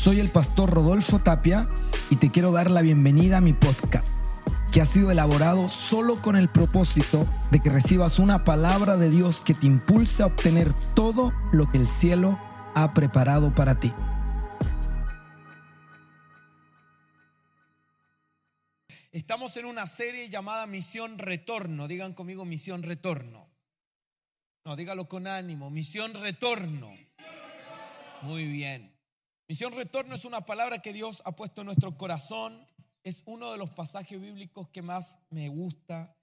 Soy el pastor Rodolfo Tapia y te quiero dar la bienvenida a mi podcast, que ha sido elaborado solo con el propósito de que recibas una palabra de Dios que te impulse a obtener todo lo que el cielo ha preparado para ti. Estamos en una serie llamada Misión Retorno. Digan conmigo Misión Retorno. No, dígalo con ánimo. Misión Retorno. Muy bien. Misión retorno es una palabra que Dios ha puesto en nuestro corazón. Es uno de los pasajes bíblicos que más me gusta.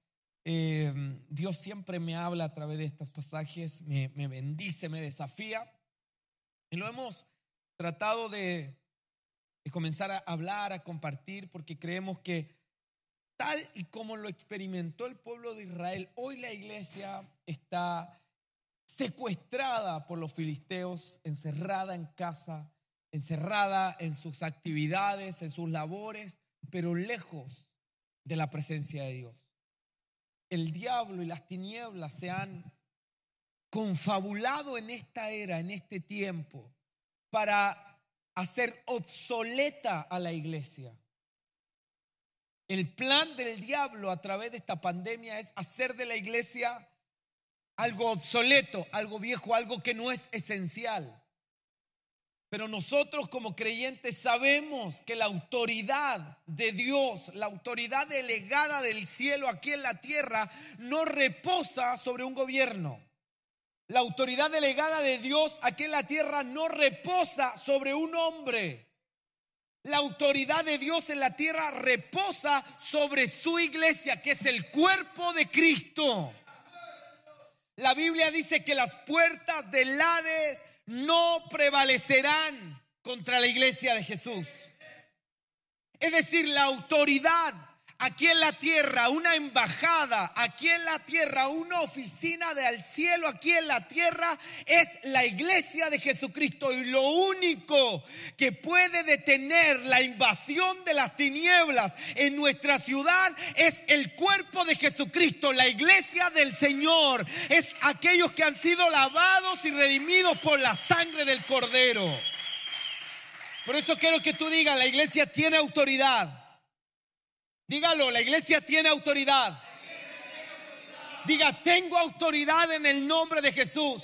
Eh, Dios siempre me habla a través de estos pasajes, me, bendice, me desafía. Y lo hemos tratado de comenzar a hablar, a compartir, porque creemos que tal y como lo experimentó el pueblo de Israel, hoy la iglesia está secuestrada por los filisteos, encerrada en casa, encerrada en sus actividades, en sus labores, pero lejos de la presencia de Dios. El diablo y las tinieblas se han confabulado en esta era, en este tiempo, para hacer obsoleta a la iglesia. El plan del diablo a través de esta pandemia es hacer de la iglesia algo obsoleto, algo viejo, algo que no es esencial. Pero nosotros como creyentes sabemos que la autoridad de Dios, la autoridad delegada del cielo aquí en la tierra, no reposa sobre un gobierno. La autoridad delegada de Dios aquí en la tierra no reposa sobre un hombre. La autoridad de Dios en la tierra reposa sobre su iglesia, que es el cuerpo de Cristo. La Biblia dice que las puertas del Hades no prevalecerán contra la iglesia de Jesús. Es decir, la autoridad aquí en la tierra, una embajada aquí en la tierra, una oficina del cielo aquí en la tierra, es la iglesia de Jesucristo. Y lo único que puede detener la invasión de las tinieblas en nuestra ciudad es el cuerpo de Jesucristo, la iglesia del Señor. Es aquellos que han sido lavados y redimidos por la sangre del Cordero. Por eso quiero que tú digas, la iglesia tiene autoridad. Dígalo, la iglesia tiene autoridad. Diga, tengo autoridad en el nombre de Jesús.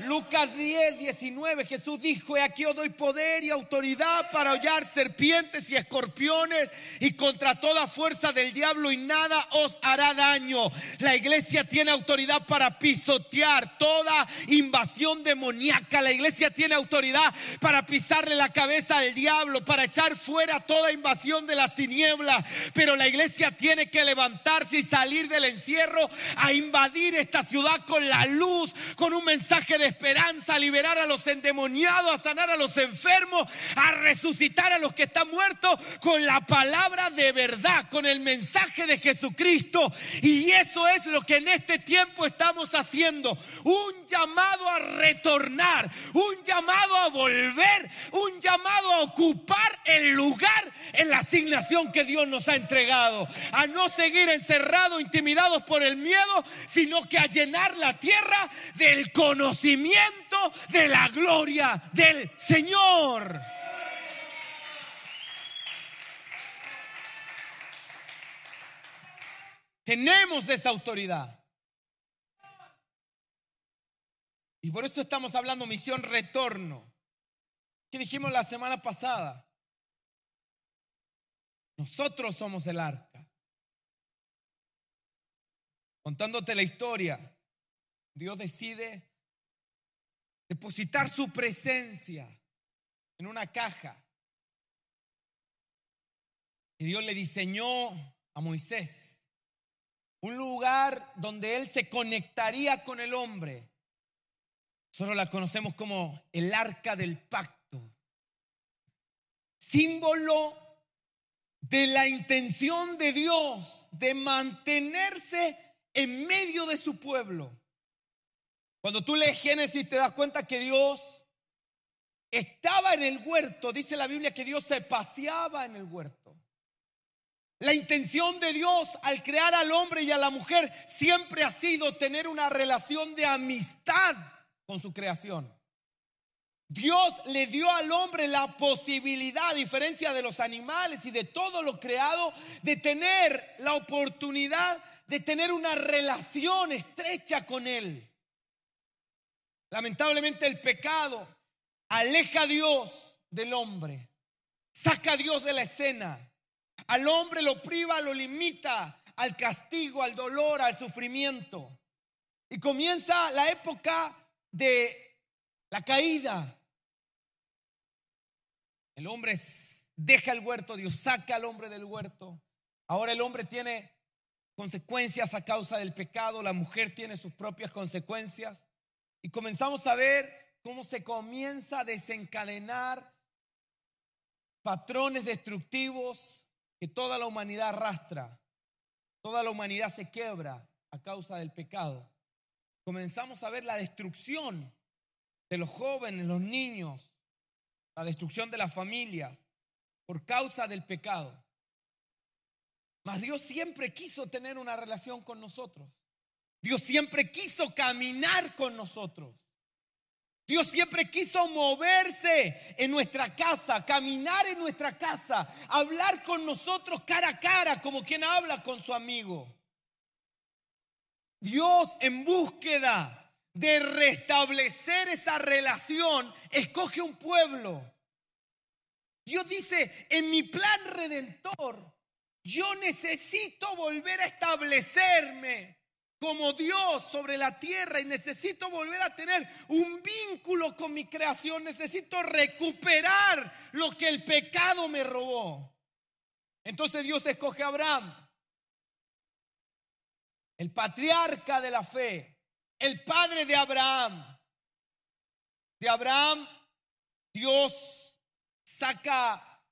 Lucas 10, 19, Jesús dijo, aquí os doy poder y autoridad para hollar serpientes y escorpiones y contra toda fuerza del diablo y nada os hará daño. La iglesia tiene autoridad para pisotear toda invasión demoníaca. La iglesia tiene autoridad para pisarle la cabeza al diablo, para echar fuera toda invasión de las tinieblas. Pero la iglesia tiene que levantarse y salir del encierro a invadir esta ciudad con la luz, con un mensaje de esperanza, a liberar a los endemoniados, a sanar a los enfermos, a resucitar a los que están muertos con la palabra de verdad, con el mensaje de Jesucristo. Y eso es lo que en este tiempo estamos haciendo. Un llamado a retornar, un llamado a volver, un llamado a ocupar el lugar en la asignación que Dios nos ha entregado. A no seguir encerrados, intimidados por el miedo, sino que a llenar la tierra del conocimiento de la gloria del Señor. Tenemos esa autoridad. Y por eso estamos hablando misión retorno. ¿Qué dijimos la semana pasada? Nosotros somos el arca. Contándote la historia, Dios decide depositar su presencia en una caja. Y Dios le diseñó a Moisés un lugar donde él se conectaría con el hombre. Nosotros la conocemos como el arca del pacto. Símbolo de la intención de Dios de mantenerse en medio de su pueblo. Cuando tú lees Génesis te das cuenta que Dios estaba en el huerto. Dice la Biblia que Dios se paseaba en el huerto. La intención de Dios al crear al hombre y a la mujer siempre ha sido tener una relación de amistad con su creación. Dios le dio al hombre la posibilidad, a diferencia de los animales y de todo lo creado, de tener la oportunidad de tener una relación estrecha con Él. Lamentablemente el pecado aleja a Dios del hombre, saca a Dios de la escena. Al hombre lo priva, lo limita al castigo, al dolor, al sufrimiento. Y comienza la época de la caída. El hombre deja el huerto, Dios saca al hombre del huerto. Ahora el hombre tiene consecuencias a causa del pecado, la mujer tiene sus propias consecuencias. Y comenzamos a ver cómo se comienza a desencadenar patrones destructivos que toda la humanidad arrastra. Toda la humanidad se quiebra a causa del pecado. Comenzamos a ver la destrucción de los jóvenes, los niños, la destrucción de las familias por causa del pecado. Mas Dios siempre quiso tener una relación con nosotros. Dios siempre quiso caminar con nosotros. Dios siempre quiso moverse en nuestra casa, caminar en nuestra casa, hablar con nosotros cara a cara como quien habla con su amigo. Dios en búsqueda de restablecer esa relación, escoge un pueblo. Dios dice, en mi plan redentor, yo necesito volver a establecerme como Dios sobre la tierra y necesito volver a tener un vínculo con mi creación. Necesito recuperar lo que el pecado me robó. Entonces Dios escoge a Abraham, el patriarca de la fe, el padre de Abraham. De Abraham, Dios saca,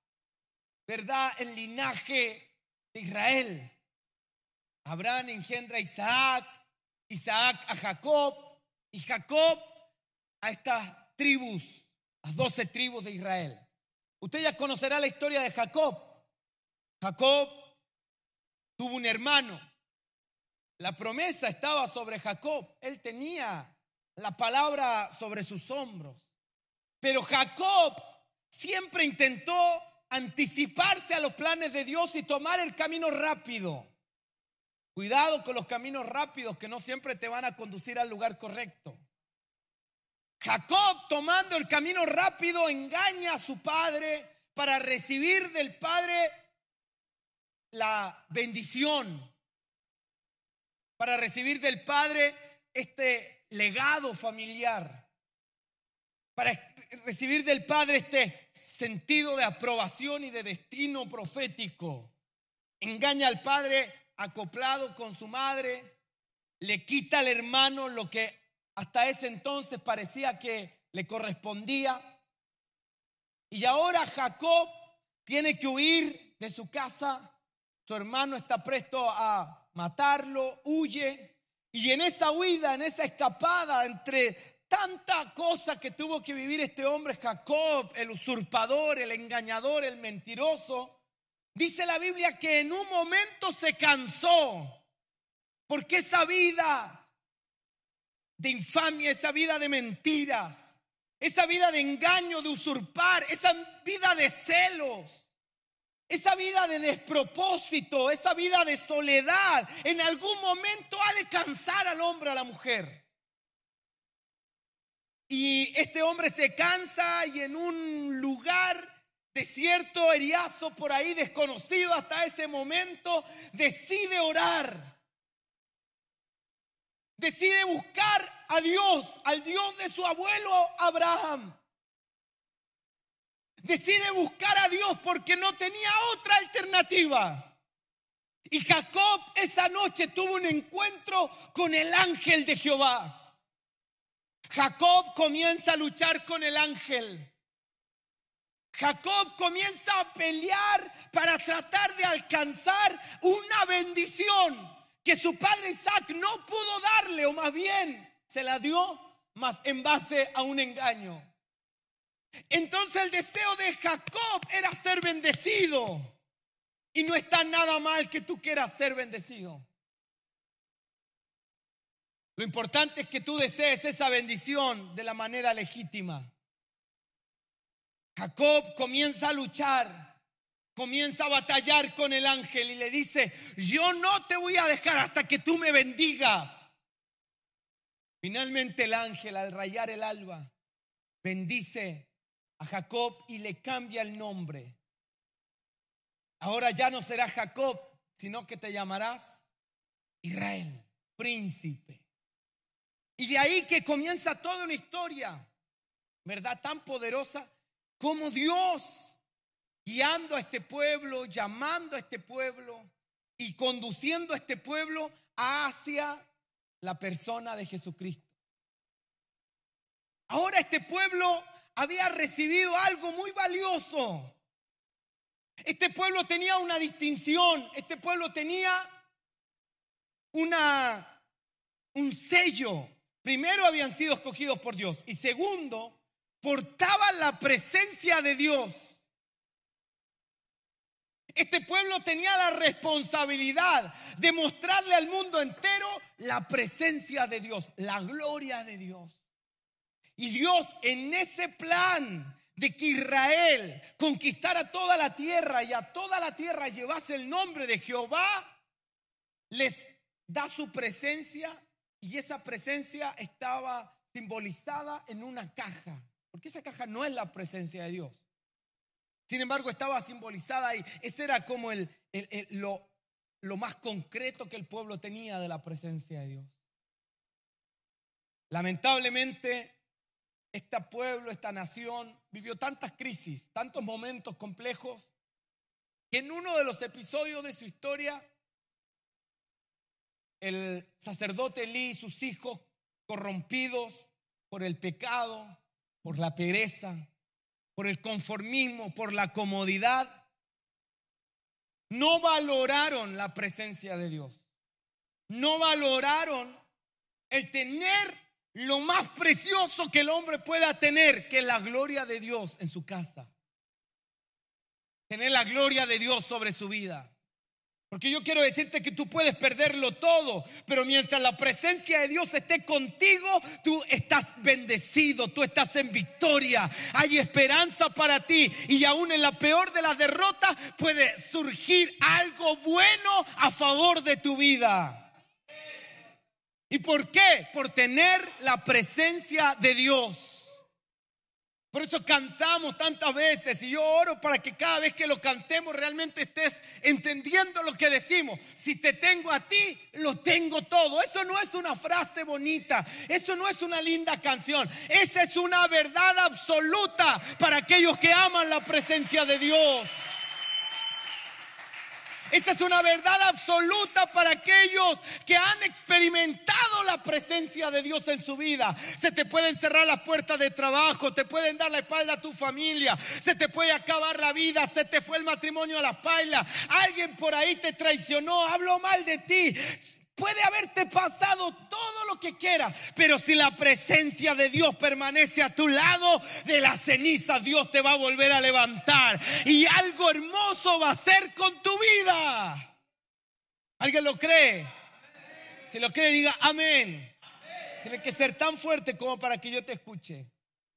¿verdad?, el linaje de Israel. Abraham engendra a Isaac, Isaac a Jacob y Jacob a estas tribus, las doce tribus de Israel. Usted ya conocerá la historia de Jacob. Jacob tuvo un hermano. La promesa estaba sobre Jacob. Él tenía la palabra sobre sus hombros. Pero Jacob siempre intentó anticiparse a los planes de Dios y tomar el camino rápido. Cuidado con los caminos rápidos que no siempre te van a conducir al lugar correcto. Jacob tomando el camino rápido engaña a su padre para recibir del padre la bendición, para recibir del padre este legado familiar, para recibir del padre este sentido de aprobación y de destino profético. Engaña al padre acoplado con su madre, le quita al hermano lo que hasta ese entonces parecía que le correspondía. Y ahora Jacob tiene que huir de su casa, su hermano está presto a matarlo, huye. Y en esa huida, en esa escapada entre tanta cosa que tuvo que vivir este hombre Jacob, el usurpador, el engañador, el mentiroso, Dice la Biblia que en un momento se cansó, porque esa vida de infamia, esa vida de mentiras, esa vida de engaño, de usurpar, esa vida de celos, esa vida de despropósito, esa vida de soledad, en algún momento ha de cansar al hombre, a la mujer. Y este hombre se cansa y en un lugar desierto, eriazo por ahí, desconocido hasta ese momento, decide orar. Decide buscar a Dios, al Dios de su abuelo Abraham. Decide buscar a Dios porque no tenía otra alternativa. Y Jacob esa noche tuvo un encuentro con el ángel de Jehová. Jacob comienza a luchar con el ángel. Jacob comienza a pelear para tratar de alcanzar una bendición que su padre Isaac no pudo darle, o más bien se la dio, más en base a un engaño. Entonces el deseo de Jacob era ser bendecido. Y no está nada mal que tú quieras ser bendecido. Lo importante es que tú desees esa bendición de la manera legítima. Jacob comienza a luchar, comienza a batallar con el ángel y le dice, yo no te voy a dejar hasta que tú me bendigas. Finalmente el ángel al rayar el alba bendice a Jacob y le cambia el nombre. Ahora ya no será Jacob, sino que te llamarás Israel, príncipe. Y de ahí que comienza toda una historia, ¿verdad? Tan poderosa como Dios guiando a este pueblo, llamando a este pueblo y conduciendo a este pueblo hacia la persona de Jesucristo. Ahora este pueblo había recibido algo muy valioso. Este pueblo tenía una distinción, este pueblo tenía una, un sello. Primero habían sido escogidos por Dios y segundo, portaban la presencia de Dios. Este pueblo tenía la responsabilidad de mostrarle al mundo entero la presencia de Dios, la gloria de Dios. Y Dios en ese plan de que Israel conquistara toda la tierra y a toda la tierra llevase el nombre de Jehová, les da su presencia y esa presencia estaba simbolizada en una caja, porque esa caja no es la presencia de Dios. Sin embargo, estaba simbolizada ahí. Ese era como el, lo, más concreto que el pueblo tenía de la presencia de Dios. Lamentablemente, este pueblo, esta nación, vivió tantas crisis, tantos momentos complejos, que en uno de los episodios de su historia, el sacerdote Elí y sus hijos, corrompidos por el pecado, por la pereza, por el conformismo, por la comodidad, no valoraron la presencia de Dios. No valoraron el tener lo más precioso que el hombre pueda tener, que la gloria de Dios en su casa. Tener la gloria de Dios sobre su vida. Porque yo quiero decirte que tú puedes perderlo todo, pero mientras la presencia de Dios esté contigo, tú estás bendecido, tú estás en victoria, hay esperanza para ti y aún en la peor de las derrotas puede surgir algo bueno a favor de tu vida. ¿Y por qué? Por tener la presencia de Dios. Por eso cantamos tantas veces y yo oro para que cada vez que lo cantemos realmente estés entendiendo lo que decimos. Si te tengo a ti, lo tengo todo. Eso no es una frase bonita, eso no es una linda canción, esa es una verdad absoluta para aquellos que aman la presencia de Dios. Esa es una verdad absoluta para aquellos que han experimentado la presencia de Dios en su vida. Se te pueden cerrar las puertas de trabajo, te pueden dar la espalda a tu familia, se te puede acabar la vida, se te fue el matrimonio a la espalda, alguien por ahí te traicionó, habló mal de ti. Puede haberte pasado todo lo que quiera, pero si la presencia de Dios permanece a tu lado, de las cenizas Dios te va a volver a levantar y algo hermoso va a ser con tu vida. ¿Alguien lo cree? Si lo cree, diga amén. Tiene que ser tan fuerte como para que yo te escuche.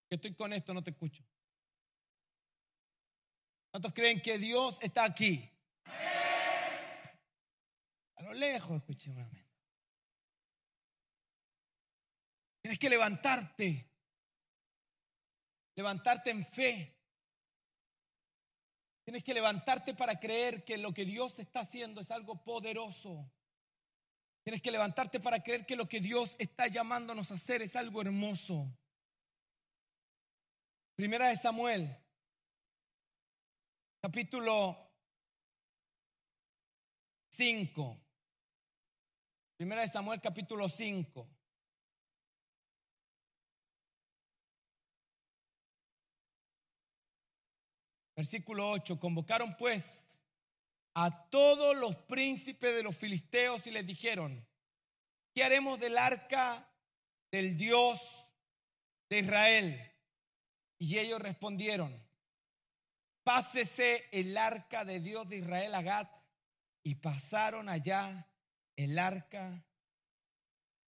Que estoy con esto, no te escucho. ¿Cuántos creen que Dios está aquí? A lo lejos, escuché un amén. Tienes que levantarte. Levantarte en fe. Tienes que levantarte para creer que lo que Dios está haciendo es algo poderoso. Tienes que levantarte para creer que lo que Dios está llamándonos a hacer es algo hermoso. Primera de Samuel, capítulo 5. Primera de Samuel capítulo 5. Versículo 8. Convocaron pues a todos los príncipes de los filisteos y les dijeron, ¿qué haremos del arca del Dios de Israel? Y ellos respondieron, pásese el arca de Dios de Israel a Gat. Y pasaron allá el arca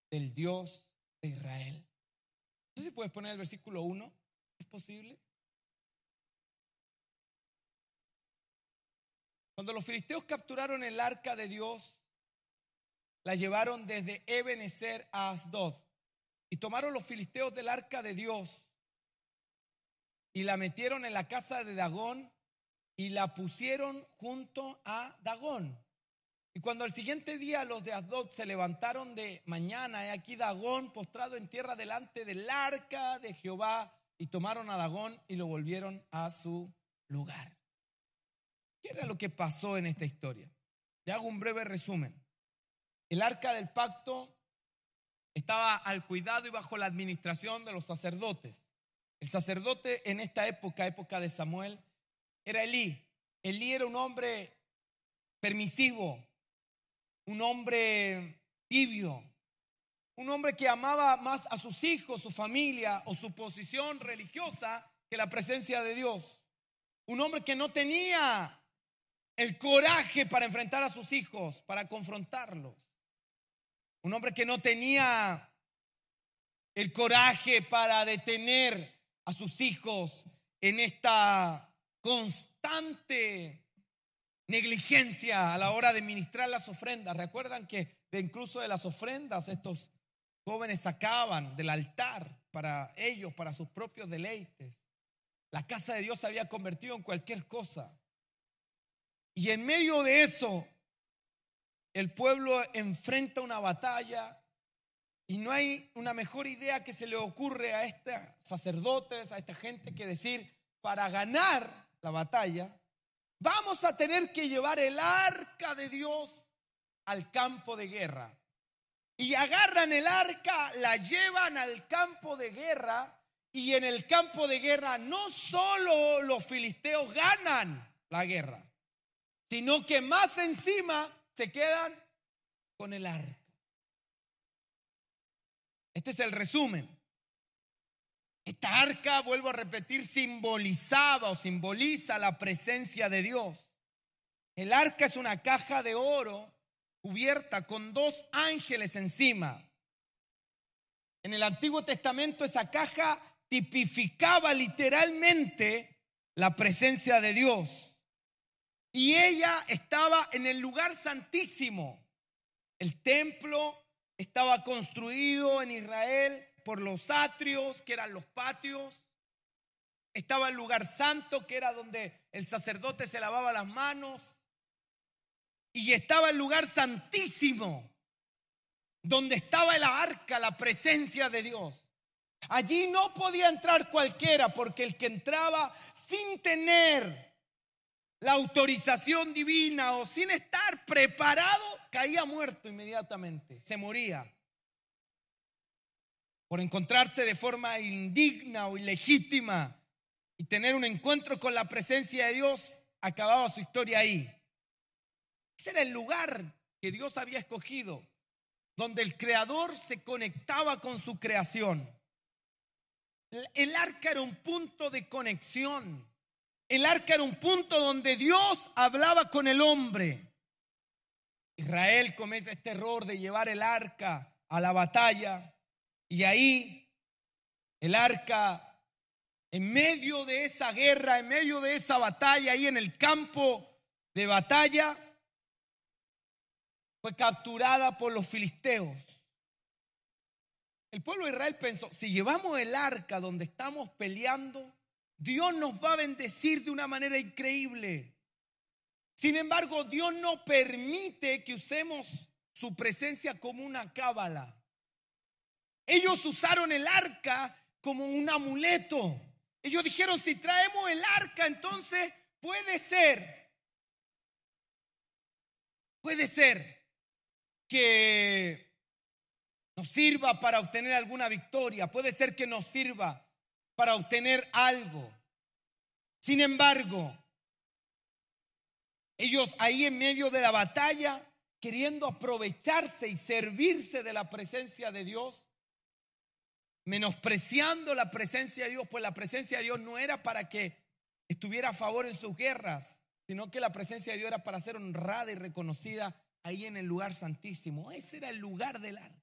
del Dios de Israel. No sé si puedes poner el versículo 1, es posible. Cuando los filisteos capturaron el arca de Dios, la llevaron desde Ebenezer a Asdod. Y tomaron los filisteos del arca de Dios y la metieron en la casa de Dagón y la pusieron junto a Dagón. Y cuando al siguiente día los de Asdod se levantaron de mañana, he aquí Dagón postrado en tierra delante del arca de Jehová, y tomaron a Dagón y lo volvieron a su lugar. ¿Qué era lo que pasó en esta historia? Le hago un breve resumen. El arca del pacto estaba al cuidado y bajo la administración de los sacerdotes. El sacerdote en esta época, época de Samuel, era Elí. Elí era un hombre permisivo, un hombre tibio, un hombre que amaba más a sus hijos, su familia o su posición religiosa que la presencia de Dios. Un hombre que no tenía el coraje para enfrentar a sus hijos, para confrontarlos. Un hombre que no tenía el coraje para detener a sus hijos en esta constante negligencia a la hora de ministrar las ofrendas. Recuerdan que de incluso de las ofrendas estos jóvenes sacaban del altar para ellos, para sus propios deleites. La casa de Dios se había convertido en cualquier cosa. Y en medio de eso, el pueblo enfrenta una batalla y no hay una mejor idea que se le ocurre a estos sacerdotes, a esta gente que decir, para ganar la batalla, vamos a tener que llevar el arca de Dios al campo de guerra. Y agarran el arca, la llevan al campo de guerra y en el campo de guerra no solo los filisteos ganan la guerra, sino que más encima se quedan con el arca. Este es el resumen. Esta arca, vuelvo a repetir, simbolizaba o simboliza la presencia de Dios. El arca es una caja de oro cubierta con dos ángeles encima. En el Antiguo Testamento esa caja tipificaba literalmente la presencia de Dios. Y ella estaba en el lugar santísimo. El templo estaba construido en Israel por los atrios, que eran los patios. Estaba el lugar santo, que era donde el sacerdote se lavaba las manos. Y estaba el lugar santísimo, donde estaba el arca, la presencia de Dios. Allí no podía entrar cualquiera, porque el que entraba sin tener la autorización divina o sin estar preparado, caía muerto inmediatamente, se moría. Por encontrarse de forma indigna o ilegítima y tener un encuentro con la presencia de Dios, acababa su historia ahí. Ese era el lugar que Dios había escogido, donde el creador se conectaba con su creación. El arca era un punto de conexión. El arca era un punto donde Dios hablaba con el hombre. Israel comete este error de llevar el arca a la batalla y ahí el arca, en medio de esa guerra, en medio de esa batalla, ahí en el campo de batalla, fue capturada por los filisteos. El pueblo de Israel pensó, si llevamos el arca donde estamos peleando, Dios nos va a bendecir de una manera increíble. Sin embargo, Dios no permite que usemos su presencia como una cábala. Ellos usaron el arca como un amuleto. Ellos dijeron, si traemos el arca, entonces puede ser, puede ser que nos sirva para obtener alguna victoria, puede ser que nos sirva para obtener algo. Sin embargo, ellos ahí en medio de la batalla, queriendo aprovecharse y servirse de la presencia de Dios, menospreciando la presencia de Dios, pues la presencia de Dios no era para que estuviera a favor en sus guerras, sino que la presencia de Dios era para ser honrada y reconocida ahí en el lugar santísimo. Ese era el lugar del arca.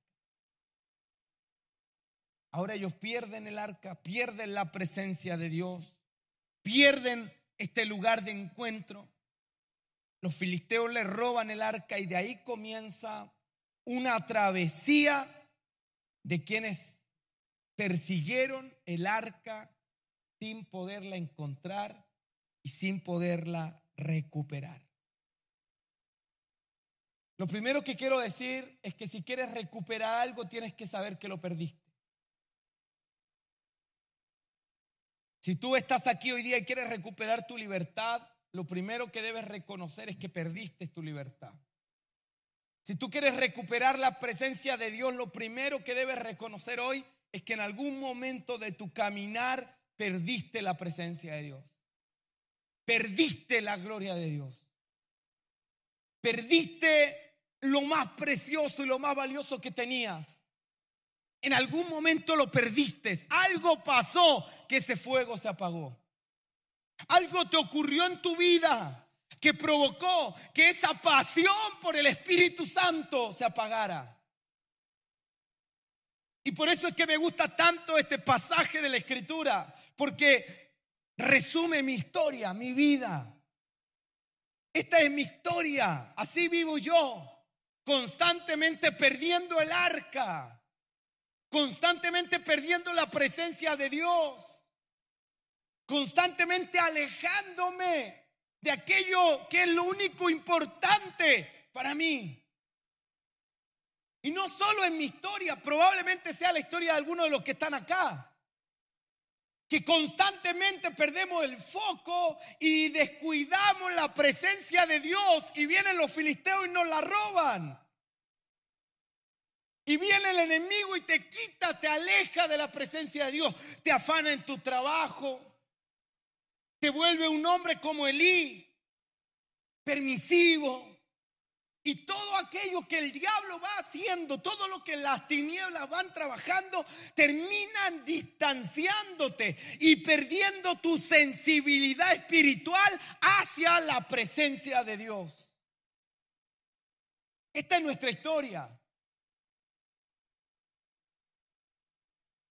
Ahora ellos pierden el arca, pierden la presencia de Dios, pierden este lugar de encuentro. los filisteos le roban el arca y de ahí comienza una travesía de quienes persiguieron el arca sin poderla encontrar y sin poderla recuperar. Lo primero que quiero decir es que si quieres recuperar algo tienes que saber que lo perdiste. Si tú estás aquí hoy día y quieres recuperar tu libertad, lo primero que debes reconocer es que perdiste tu libertad. Si tú quieres recuperar la presencia de Dios, lo primero que debes reconocer hoy es que en algún momento de tu caminar perdiste la presencia de Dios. Perdiste la gloria de Dios. Perdiste lo más precioso y lo más valioso que tenías. En algún momento lo perdiste. Algo pasó que ese fuego se apagó. Algo te ocurrió en tu vida que provocó que esa pasión por el Espíritu Santo se apagara. Y por eso es que me gusta tanto este pasaje de la Escritura, porque resume mi historia, mi vida. Esta es mi historia, así vivo yo constantemente perdiendo el arca, constantemente perdiendo la presencia de Dios, constantemente alejándome de aquello que es lo único importante para mí. Y no solo en mi historia, probablemente sea la historia de algunos de los que están acá que constantemente perdemos el foco y descuidamos la presencia de Dios y vienen los filisteos y nos la roban. Y viene el enemigo y te quita, te aleja de la presencia de Dios, te afana en tu trabajo, te vuelve un hombre como Elí, permisivo, y todo aquello que el diablo va haciendo, todo lo que las tinieblas van trabajando, terminan distanciándote y perdiendo tu sensibilidad espiritual hacia la presencia de Dios. Esta es nuestra historia.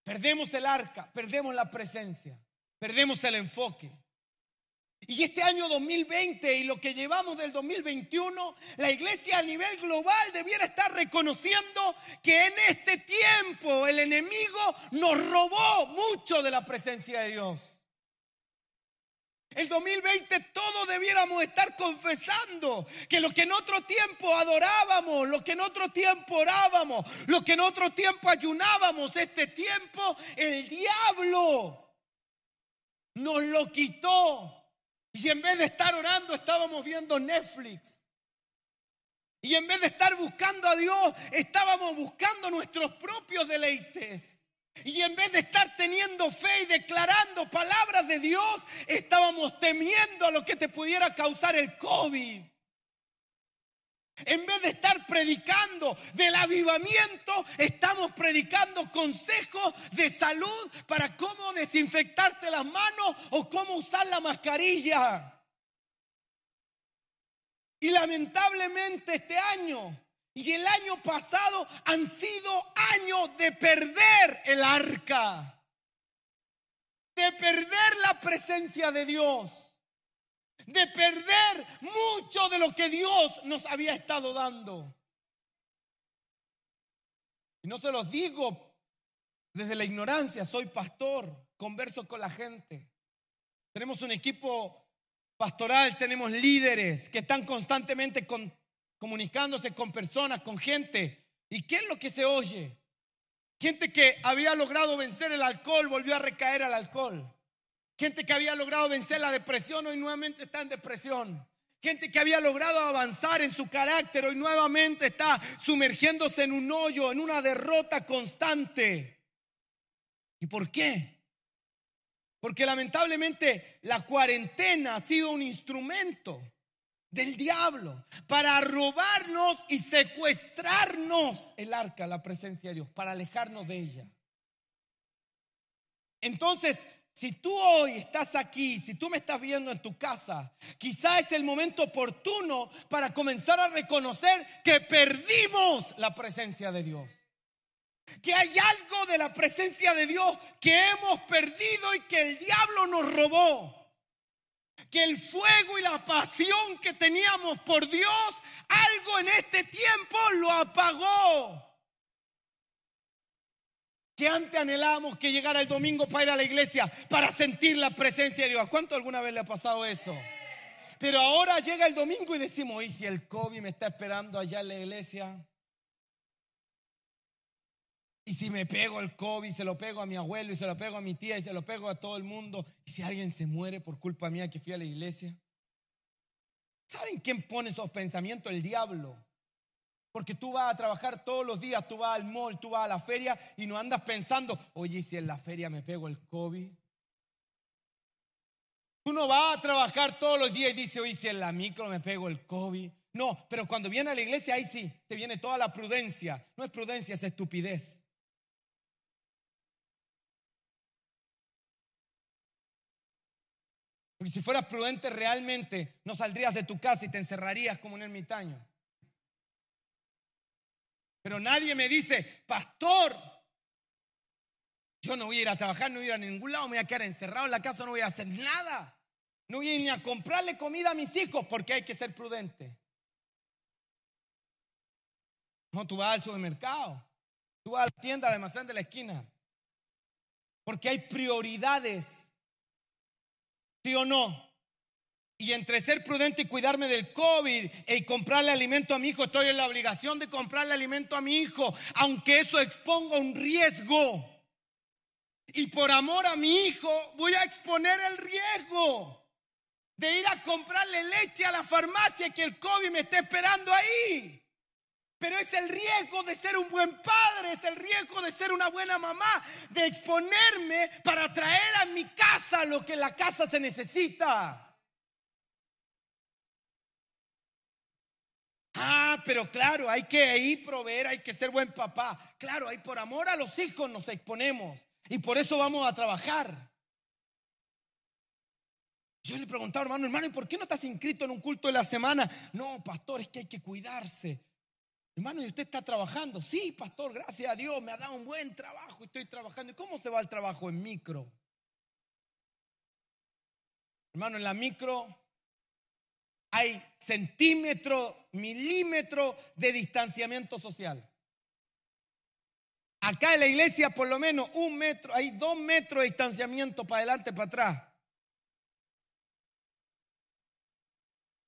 Perdemos el arca, perdemos la presencia, perdemos el enfoque. Y este año 2020 y lo que llevamos del 2021, la iglesia a nivel global debiera estar reconociendo que en este tiempo el enemigo nos robó mucho de la presencia de Dios. El 2020 todos debiéramos estar confesando que lo que en otro tiempo adorábamos, lo que en otro tiempo orábamos, lo que en otro tiempo ayunábamos, este tiempo el diablo nos lo quitó y en vez de estar orando, estábamos viendo Netflix. Y en vez de estar buscando a Dios, estábamos buscando nuestros propios deleites. Y en vez de estar teniendo fe y declarando palabras de Dios, estábamos temiendo a lo que te pudiera causar el COVID. En vez de estar predicando del avivamiento, estamos predicando consejos de salud para cómo desinfectarte las manos o cómo usar la mascarilla. Y lamentablemente este año y el año pasado han sido años de perder el arca, de perder la presencia de Dios de perder mucho de lo que Dios nos había estado dando. Y no se los digo desde la ignorancia, soy pastor, converso con la gente. Tenemos un equipo pastoral, tenemos líderes que están constantemente comunicándose con personas, con gente. ¿Y qué es lo que se oye? Gente que había logrado vencer el alcohol volvió a recaer al alcohol. Gente que había logrado vencer la depresión hoy nuevamente está en depresión. Gente que había logrado avanzar en su carácter hoy nuevamente está sumergiéndose en un hoyo, en una derrota constante. ¿Y por qué? Porque lamentablemente la cuarentena ha sido un instrumento del diablo para robarnos y secuestrarnos el arca, la presencia de Dios, para alejarnos de ella. Entonces, si tú hoy estás aquí, si tú me estás viendo en tu casa, quizá es el momento oportuno para comenzar a reconocer que perdimos la presencia de Dios. Que hay algo de la presencia de Dios que hemos perdido y que el diablo nos robó que el fuego y la pasión que teníamos por Dios, algo en este tiempo lo apagó. Que antes anhelábamos que llegara el domingo para ir a la iglesia, para sentir la presencia de Dios. ¿Cuánto alguna vez le ha pasado eso? Pero ahora llega el domingo y decimos, ¿y si el COVID me está esperando allá en la iglesia? Y si me pego el COVID, se lo pego a mi abuelo y se lo pego a mi tía y se lo pego a todo el mundo. Y si alguien se muere por culpa mía que fui a la iglesia. ¿Saben quién pone esos pensamientos? El diablo. Porque tú vas a trabajar todos los días, tú vas al mall, tú vas a la feria y no andas pensando, oye, si en la feria me pego el COVID. Tú no vas a trabajar todos los días y dices, oye, si en la micro me pego el COVID. No, pero cuando viene a la iglesia, ahí sí, te viene toda la prudencia. No es prudencia, es estupidez. Porque si fueras prudente realmente, no saldrías de tu casa y te encerrarías como un ermitaño. Pero nadie me dice, pastor, yo no voy a ir a trabajar, no voy a ir a ningún lado, me voy a quedar encerrado en la casa, no voy a hacer nada. No voy a ir ni a comprarle comida a mis hijos porque hay que ser prudente. No, tú vas al supermercado, tú vas a la tienda, al almacén de la esquina. Porque hay prioridades ¿Sí o no? Y entre ser prudente y cuidarme del COVID y comprarle alimento a mi hijo, estoy en la obligación de comprarle alimento a mi hijo, aunque eso exponga un riesgo. Y por amor a mi hijo voy a exponer el riesgo de ir a comprarle leche a la farmacia que el COVID me esté esperando ahí. Pero es el riesgo de ser un buen padre, es el riesgo de ser una buena mamá, de exponerme para traer a mi casa lo que la casa se necesita. Ah, pero claro, hay que ir proveer, hay que ser buen papá. Claro, hay por amor a los hijos nos exponemos y por eso vamos a trabajar. Yo le preguntaba, hermano, hermano, ¿y por qué no estás inscrito en un culto de la semana? No, pastor, es que hay que cuidarse. Hermano, ¿y usted está trabajando? Sí, pastor, gracias a Dios, me ha dado un buen trabajo, estoy trabajando. ¿Y cómo se va el trabajo en micro? Hermano, en la micro hay centímetro, milímetro de distanciamiento social. Acá en la iglesia por lo menos un metro, hay dos metros de distanciamiento para adelante, para atrás.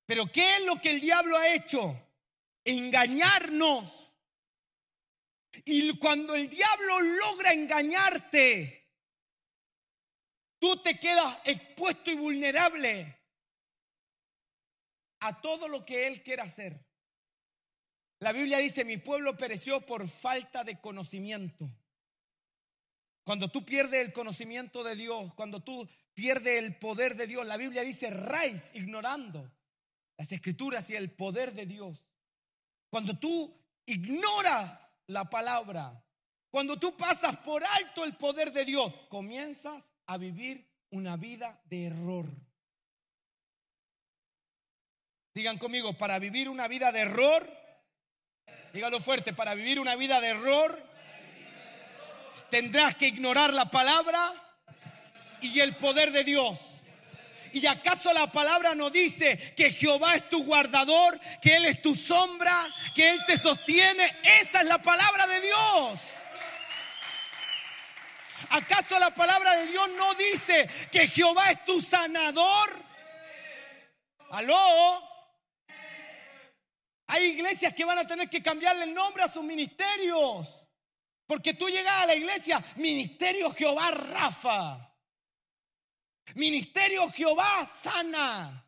Pero ¿qué es lo que el diablo ha hecho? engañarnos. Y cuando el diablo logra engañarte, tú te quedas expuesto y vulnerable a todo lo que él quiera hacer. La Biblia dice, mi pueblo pereció por falta de conocimiento. Cuando tú pierdes el conocimiento de Dios, cuando tú pierdes el poder de Dios, la Biblia dice, raíz, ignorando las escrituras y el poder de Dios. Cuando tú ignoras la palabra, cuando tú pasas por alto el poder de Dios, comienzas a vivir una vida de error. Digan conmigo, para vivir una vida de error, dígalo fuerte, para vivir una vida de error, tendrás que ignorar la palabra y el poder de Dios. ¿Y acaso la palabra no dice que Jehová es tu guardador, que Él es tu sombra, que Él te sostiene? Esa es la palabra de Dios. ¿Acaso la palabra de Dios no dice que Jehová es tu sanador? ¿Aló? Hay iglesias que van a tener que cambiarle el nombre a sus ministerios. Porque tú llegas a la iglesia, Ministerio Jehová Rafa. Ministerio Jehová sana.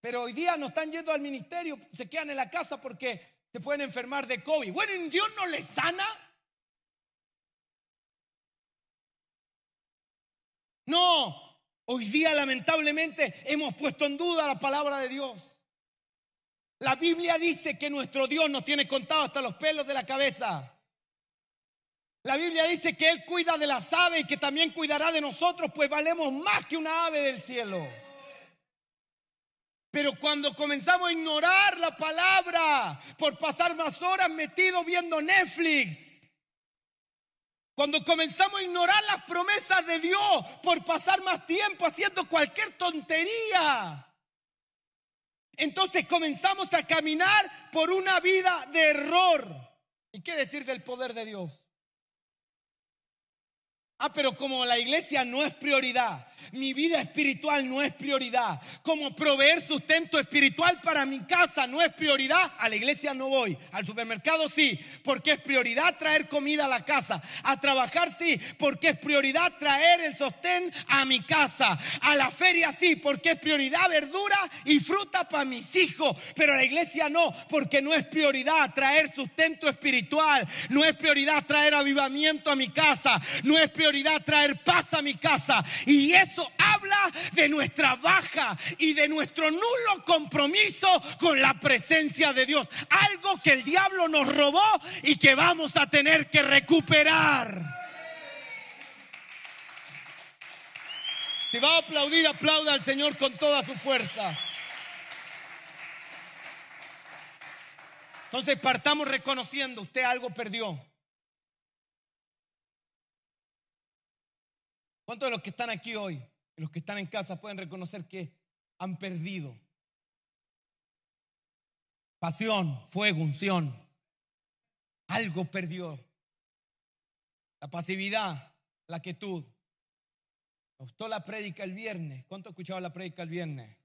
Pero hoy día no están yendo al ministerio, se quedan en la casa porque se pueden enfermar de COVID. Bueno, Dios no les sana? No, hoy día lamentablemente hemos puesto en duda la palabra de Dios. La Biblia dice que nuestro Dios nos tiene contado hasta los pelos de la cabeza. La Biblia dice que Él cuida de las aves y que también cuidará de nosotros, pues valemos más que una ave del cielo. Pero cuando comenzamos a ignorar la palabra por pasar más horas metidos viendo Netflix, Cuando comenzamos a ignorar las promesas de Dios por pasar más tiempo haciendo cualquier tontería. Entonces comenzamos a caminar por una vida de error. ¿Y qué decir del poder de Dios? Ah, pero como la iglesia no es prioridad, mi vida espiritual no es prioridad, como proveer sustento espiritual para mi casa no es prioridad, a la iglesia no voy, al supermercado sí, porque es prioridad traer comida a la casa, a trabajar sí, porque es prioridad traer el sostén a mi casa, a la feria sí, porque es prioridad verdura y fruta para mis hijos, pero a la iglesia no, porque no es prioridad traer sustento espiritual, no es prioridad traer avivamiento a mi casa, no es prioridad traer paz a mi casa. Y eso habla de nuestra baja y de nuestro nulo compromiso con la presencia de Dios. Algo que el diablo nos robó y que vamos a tener que recuperar. Si va a aplaudir, aplauda al Señor con todas sus fuerzas. Entonces partamos reconociendo, usted algo perdió. ¿Cuántos de los que están aquí hoy, los que están en casa, pueden reconocer que han perdido? Pasión, fuego, unción. Algo perdió. La pasividad, la quietud. Me gustó la prédica el viernes. ¿Cuánto escuchaba la prédica el viernes?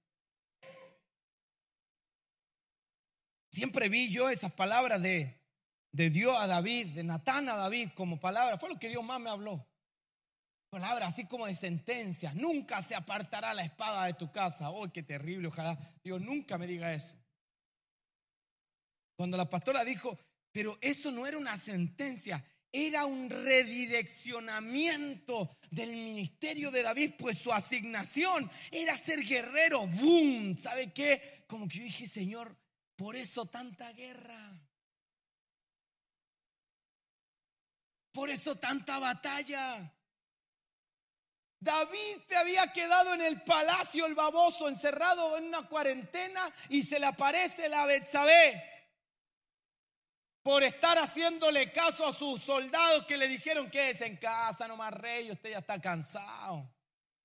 Siempre vi yo esas palabras de, de Dios a David, de Natán a David como palabra. Fue lo que Dios más me habló. Palabra así como de sentencias. Nunca se apartará la espada de tu casa. Oh, qué terrible. Ojalá Dios nunca me diga eso. Cuando la pastora dijo, pero eso no era una sentencia, era un redireccionamiento del ministerio de David, pues su asignación era ser guerrero. ¡Boom! ¿Sabe qué? Como que yo dije, Señor, por eso tanta guerra. Por eso tanta batalla. David se había quedado en el palacio, el baboso, encerrado en una cuarentena y se le aparece la Betsabé por estar haciéndole caso a sus soldados que le dijeron que es en casa nomás rey, usted ya está cansado.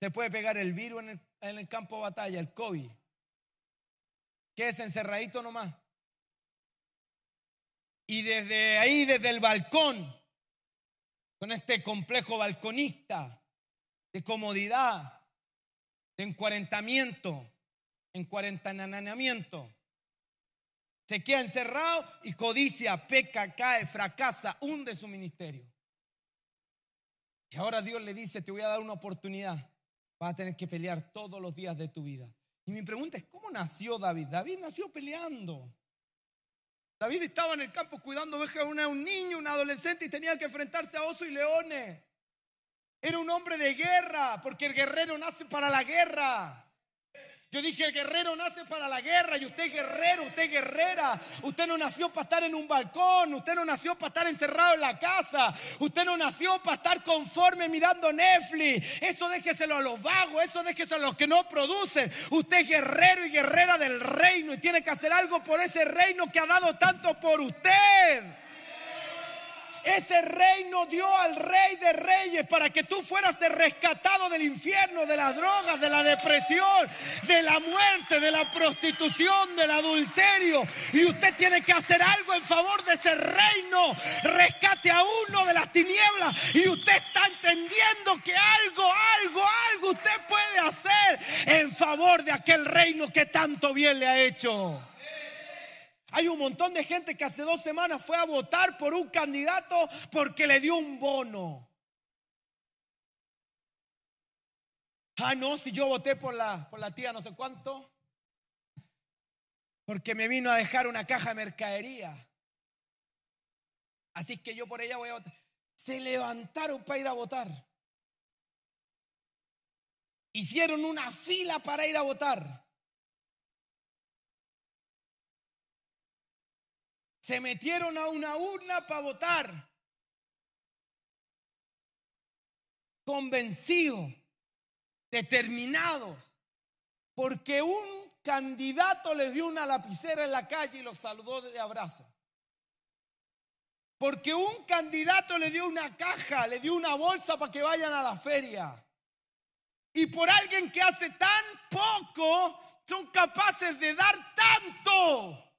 Se puede pegar el virus en el, en el campo de batalla, el COVID. Que es encerradito nomás. Y desde ahí, desde el balcón, con este complejo balconista, de comodidad, de encuarentamiento, encuarentanamiento. Se queda encerrado y codicia, peca, cae, fracasa, hunde su ministerio. Y ahora Dios le dice, te voy a dar una oportunidad. Vas a tener que pelear todos los días de tu vida. Y mi pregunta es, ¿cómo nació David? David nació peleando. David estaba en el campo cuidando ovejas, un niño, un adolescente y tenía que enfrentarse a osos y leones. Era un hombre de guerra, porque el guerrero nace para la guerra. Yo dije, el guerrero nace para la guerra y usted es guerrero, usted es guerrera. Usted no nació para estar en un balcón, usted no nació para estar encerrado en la casa, usted no nació para estar conforme mirando Netflix. Eso déjeselo a los vagos, eso déjeselo a los que no producen. Usted es guerrero y guerrera del reino y tiene que hacer algo por ese reino que ha dado tanto por usted. Ese reino dio al rey de reyes para que tú fueras rescatado del infierno, de las drogas, de la depresión, de la muerte, de la prostitución, del adulterio. Y usted tiene que hacer algo en favor de ese reino. Rescate a uno de las tinieblas. Y usted está entendiendo que algo, algo, algo usted puede hacer en favor de aquel reino que tanto bien le ha hecho. Hay un montón de gente que hace dos semanas fue a votar por un candidato porque le dio un bono. Ah, no, si yo voté por la, por la tía no sé cuánto, porque me vino a dejar una caja de mercadería. Así que yo por ella voy a votar. Se levantaron para ir a votar. Hicieron una fila para ir a votar. Se metieron a una urna para votar. Convencidos, determinados, porque un candidato les dio una lapicera en la calle y los saludó de abrazo. Porque un candidato le dio una caja, le dio una bolsa para que vayan a la feria. Y por alguien que hace tan poco, son capaces de dar tanto.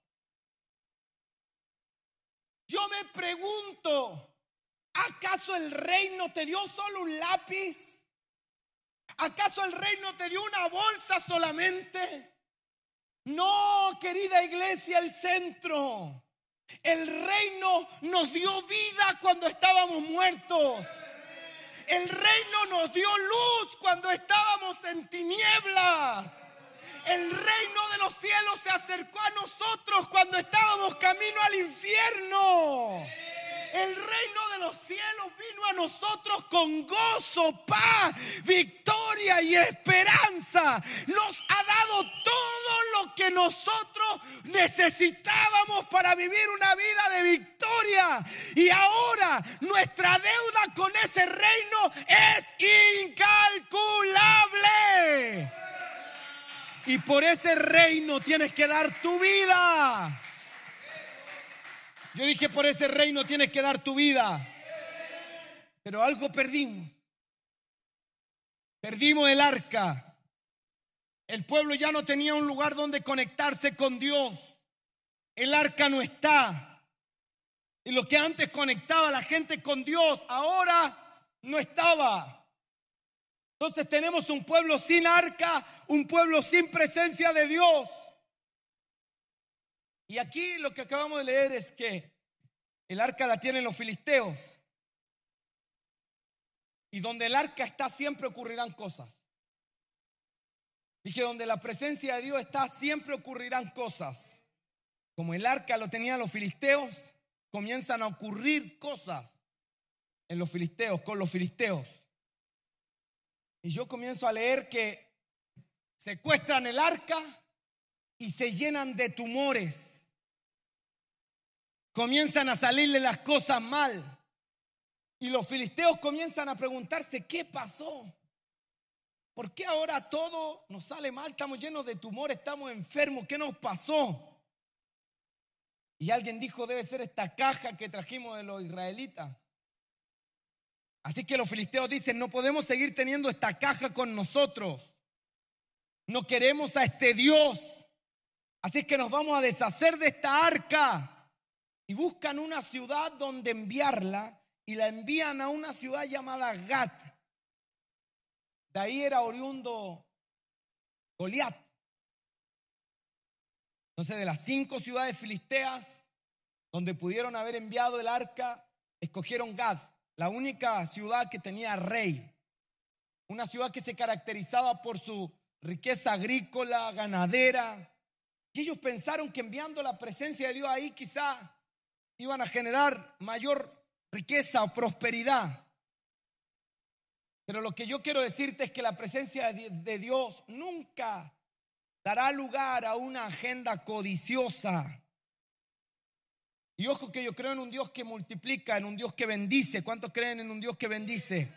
Yo me pregunto, ¿acaso el reino te dio solo un lápiz? ¿Acaso el reino te dio una bolsa solamente? No, querida iglesia, el centro. El reino nos dio vida cuando estábamos muertos. El reino nos dio luz cuando estábamos en tinieblas. El reino de los cielos se acercó a nosotros cuando estábamos camino al infierno. El reino de los cielos vino a nosotros con gozo, paz, victoria y esperanza. Nos ha dado todo lo que nosotros necesitábamos para vivir una vida de victoria. Y ahora nuestra deuda con ese reino es incalculable. Y por ese reino tienes que dar tu vida. Yo dije, por ese reino tienes que dar tu vida. Pero algo perdimos. Perdimos el arca. El pueblo ya no tenía un lugar donde conectarse con Dios. El arca no está. Y lo que antes conectaba a la gente con Dios, ahora no estaba. Entonces tenemos un pueblo sin arca, un pueblo sin presencia de Dios. Y aquí lo que acabamos de leer es que el arca la tienen los filisteos. Y donde el arca está siempre ocurrirán cosas. Dije, donde la presencia de Dios está siempre ocurrirán cosas. Como el arca lo tenían los filisteos, comienzan a ocurrir cosas en los filisteos, con los filisteos. Y yo comienzo a leer que secuestran el arca y se llenan de tumores. Comienzan a salirle las cosas mal. Y los filisteos comienzan a preguntarse, ¿qué pasó? ¿Por qué ahora todo nos sale mal? Estamos llenos de tumores, estamos enfermos, ¿qué nos pasó? Y alguien dijo, debe ser esta caja que trajimos de los israelitas. Así que los filisteos dicen, no podemos seguir teniendo esta caja con nosotros. No queremos a este Dios. Así que nos vamos a deshacer de esta arca. Y buscan una ciudad donde enviarla y la envían a una ciudad llamada Gat. De ahí era oriundo Goliat. Entonces, de las cinco ciudades filisteas donde pudieron haber enviado el arca, escogieron Gad la única ciudad que tenía rey, una ciudad que se caracterizaba por su riqueza agrícola, ganadera. Y ellos pensaron que enviando la presencia de Dios ahí quizá iban a generar mayor riqueza o prosperidad. Pero lo que yo quiero decirte es que la presencia de Dios nunca dará lugar a una agenda codiciosa y ojo que yo creo en un Dios que multiplica, en un Dios que bendice. ¿Cuántos creen en un Dios que bendice?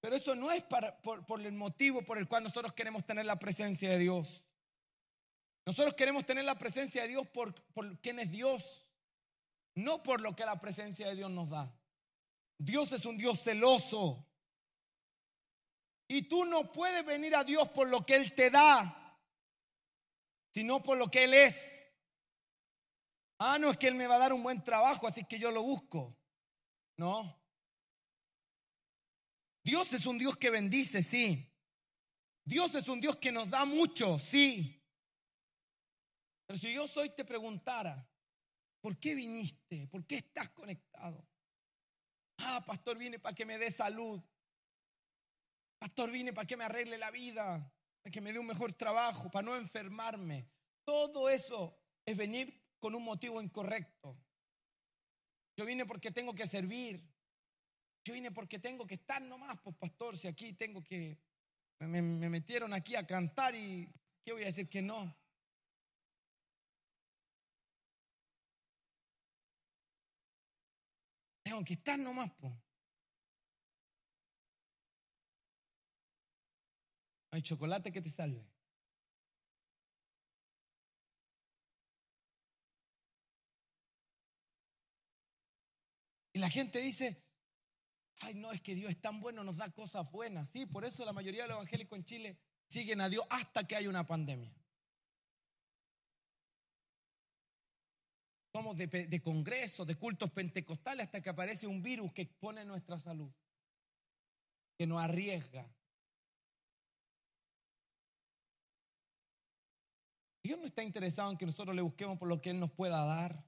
Pero eso no es por, el motivo por el cual nosotros queremos tener la presencia de Dios. Nosotros queremos tener la presencia de Dios por, por quién es Dios, no por lo que la presencia de Dios nos da. Dios es un Dios celoso. Y tú no puedes venir a Dios por lo que Él te da, sino por lo que Él es. Ah, no es que Él me va a dar un buen trabajo, así que yo lo busco. No. Dios es un Dios que bendice, sí. Dios es un Dios que nos da mucho, sí. Pero si yo soy te preguntara, ¿por qué viniste? ¿Por qué estás conectado? Ah, pastor, vine para que me dé salud. Pastor, vine para que me arregle la vida, para que me dé un mejor trabajo, para no enfermarme. Todo eso es venir con un motivo incorrecto. Yo vine porque tengo que servir. Yo vine porque tengo que estar nomás, pues pastor, si aquí tengo que... Me, metieron aquí a cantar y ¿qué voy a decir que no? Tengo que estar nomás, pues. Hay chocolate que te salve. La gente dice, ay no, es que Dios es tan bueno, nos da cosas buenas. Sí, por eso la mayoría de los evangélicos en Chile siguen a Dios hasta que hay una pandemia. Somos de, de congresos, de cultos pentecostales, hasta que aparece un virus que expone nuestra salud, que nos arriesga. Dios no está interesado en que nosotros le busquemos por lo que Él nos pueda dar.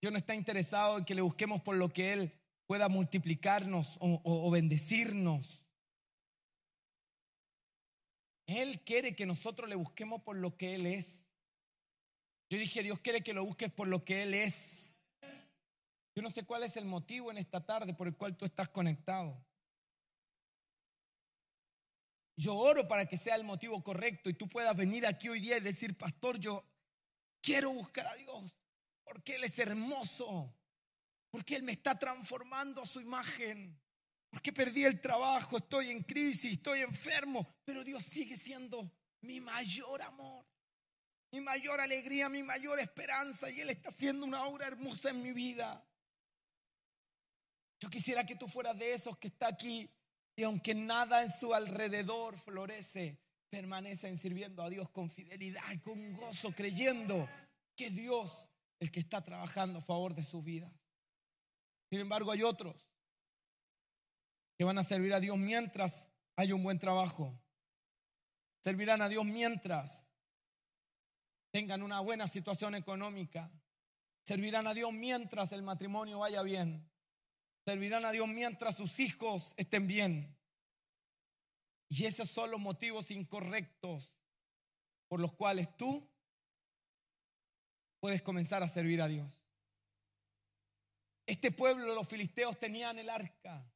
Dios no está interesado en que le busquemos por lo que Él pueda multiplicarnos o, o bendecirnos. Él quiere que nosotros le busquemos por lo que Él es. Yo dije, Dios quiere que lo busques por lo que Él es. Yo no sé cuál es el motivo en esta tarde por el cual tú estás conectado. Yo oro para que sea el motivo correcto y tú puedas venir aquí hoy día y decir, pastor, yo quiero buscar a Dios porque Él es hermoso, porque Él me está transformando a su imagen, porque perdí el trabajo, estoy en crisis, estoy enfermo, pero Dios sigue siendo mi mayor amor, mi mayor alegría, mi mayor esperanza y Él está haciendo una obra hermosa en mi vida. Yo quisiera que tú fueras de esos que está aquí y aunque nada en su alrededor florece, permanecen sirviendo a Dios con fidelidad y con gozo, creyendo que Dios el que está trabajando a favor de sus vidas. Sin embargo, hay otros que van a servir a Dios mientras hay un buen trabajo. Servirán a Dios mientras tengan una buena situación económica. Servirán a Dios mientras el matrimonio vaya bien. Servirán a Dios mientras sus hijos estén bien. Y esos son los motivos incorrectos por los cuales tú puedes comenzar a servir a Dios. Este pueblo, los filisteos, tenían el arca,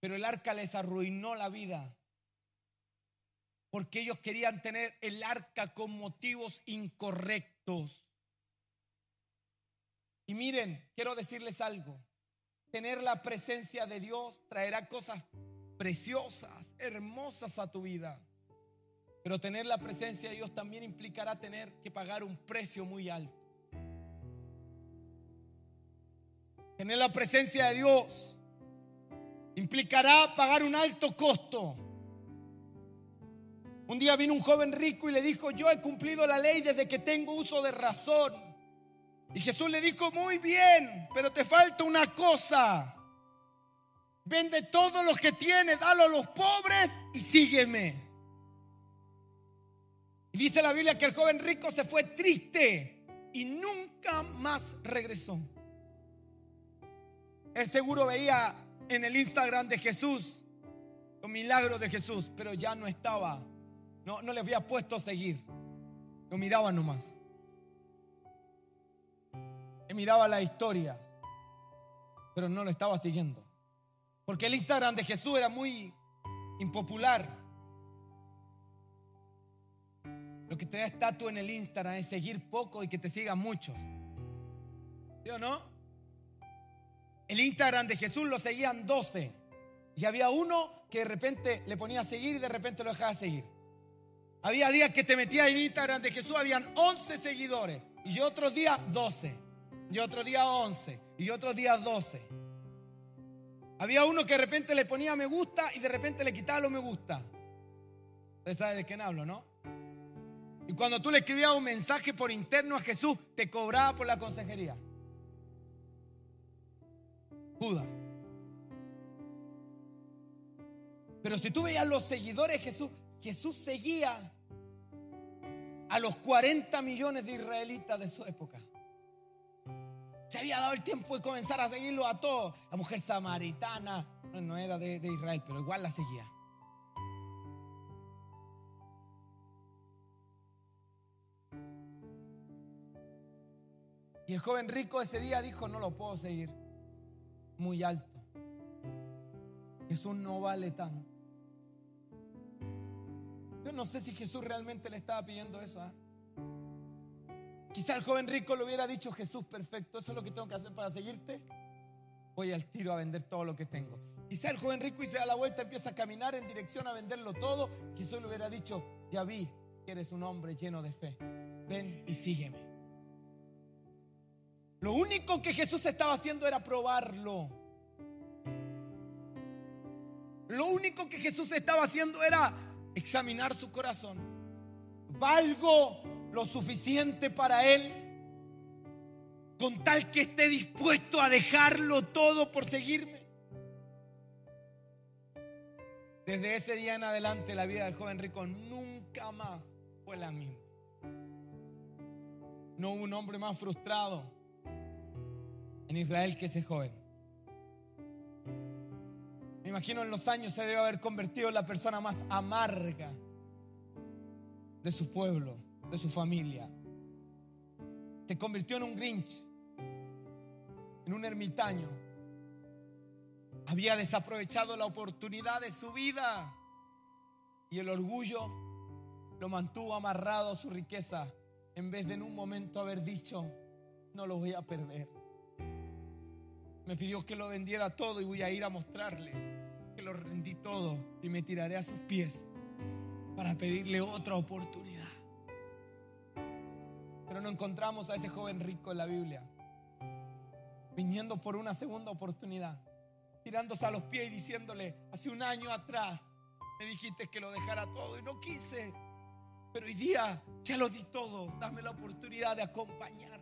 pero el arca les arruinó la vida, porque ellos querían tener el arca con motivos incorrectos. Y miren, quiero decirles algo, tener la presencia de Dios traerá cosas preciosas, hermosas a tu vida. Pero tener la presencia de Dios también implicará tener que pagar un precio muy alto. Tener la presencia de Dios implicará pagar un alto costo. Un día vino un joven rico y le dijo, yo he cumplido la ley desde que tengo uso de razón. Y Jesús le dijo, muy bien, pero te falta una cosa. Vende todo lo que tienes, dalo a los pobres y sígueme. Y dice la Biblia que el joven rico se fue triste y nunca más regresó. Él seguro veía en el Instagram de Jesús los milagros de Jesús, pero ya no estaba, no, no le había puesto a seguir. Lo miraba nomás miraba las historias, pero no lo estaba siguiendo. Porque el Instagram de Jesús era muy impopular. Lo que te da estatus en el Instagram es seguir poco y que te sigan muchos. ¿Sí o no? El Instagram de Jesús lo seguían 12. Y había uno que de repente le ponía a seguir y de repente lo dejaba seguir. Había días que te metía en Instagram de Jesús, habían 11 seguidores. Y otros días 12 y otro día 11 y otro día 12. Había uno que de repente le ponía me gusta y de repente le quitaba lo me gusta. Usted sabe de quién hablo, ¿no? Y cuando tú le escribías un mensaje por interno a Jesús, te cobraba por la consejería. Judas. Pero si tú veías los seguidores de Jesús, Jesús seguía a los 40 millones de israelitas de su época. Se había dado el tiempo de comenzar a seguirlo a todos. La mujer samaritana no era de, de Israel, pero igual la seguía. Y el joven rico ese día dijo, no lo puedo seguir. Muy alto. Jesús no vale tanto. Yo no sé si Jesús realmente le estaba pidiendo eso. ¿eh? Quizá el joven rico le hubiera dicho, Jesús, perfecto, eso es lo que tengo que hacer para seguirte. Voy al tiro a vender todo lo que tengo. Quizá el joven rico y se da la vuelta, empieza a caminar en dirección a venderlo todo. Quizá le hubiera dicho, ya vi que eres un hombre lleno de fe. Ven y sígueme. Lo único que Jesús estaba haciendo era probarlo. Lo único que Jesús estaba haciendo era examinar su corazón. ¿Valgo lo suficiente para Él? Con tal que esté dispuesto a dejarlo todo por seguirme. Desde ese día en adelante la vida del joven rico nunca más fue la misma. No hubo un hombre más frustrado en Israel que ese joven. Me imagino en los años se debe haber convertido en la persona más amarga de su pueblo, de su familia. Se convirtió en un Grinch, en un ermitaño. Había desaprovechado la oportunidad de su vida y el orgullo lo mantuvo amarrado a su riqueza en vez de en un momento haber dicho, no lo voy a perder. Me pidió que lo vendiera todo y voy a ir a mostrarle que lo rendí todo y me tiraré a sus pies para pedirle otra oportunidad. Pero no encontramos a ese joven rico en la Biblia, viniendo por una segunda oportunidad, tirándose a los pies y diciéndole, hace un año atrás me dijiste que lo dejara todo y no quise, pero hoy día ya lo di todo, dame la oportunidad de acompañar.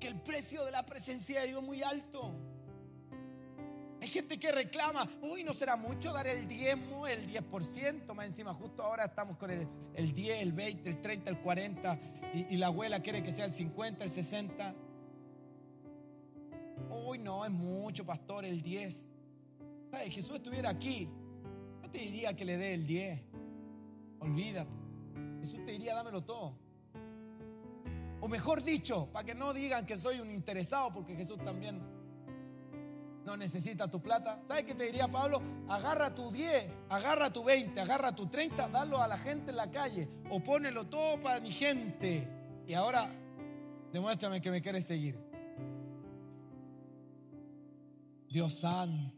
Porque el precio de la presencia de Dios es muy alto. Hay gente que reclama, uy, no será mucho dar el diezmo, el 10%, más encima, justo ahora estamos con el, el 10, el 20, el 30, el 40, y, y la abuela quiere que sea el 50, el 60. Uy, no, es mucho, pastor, el 10. ¿Sabes? Jesús estuviera aquí, no te diría que le dé el 10. Olvídate. Jesús te diría, dámelo todo. O mejor dicho, para que no digan que soy un interesado, porque Jesús también no necesita tu plata. ¿Sabes qué te diría Pablo? Agarra tu 10, agarra tu 20, agarra tu 30, dalo a la gente en la calle o ponelo todo para mi gente. Y ahora demuéstrame que me quieres seguir. Dios santo.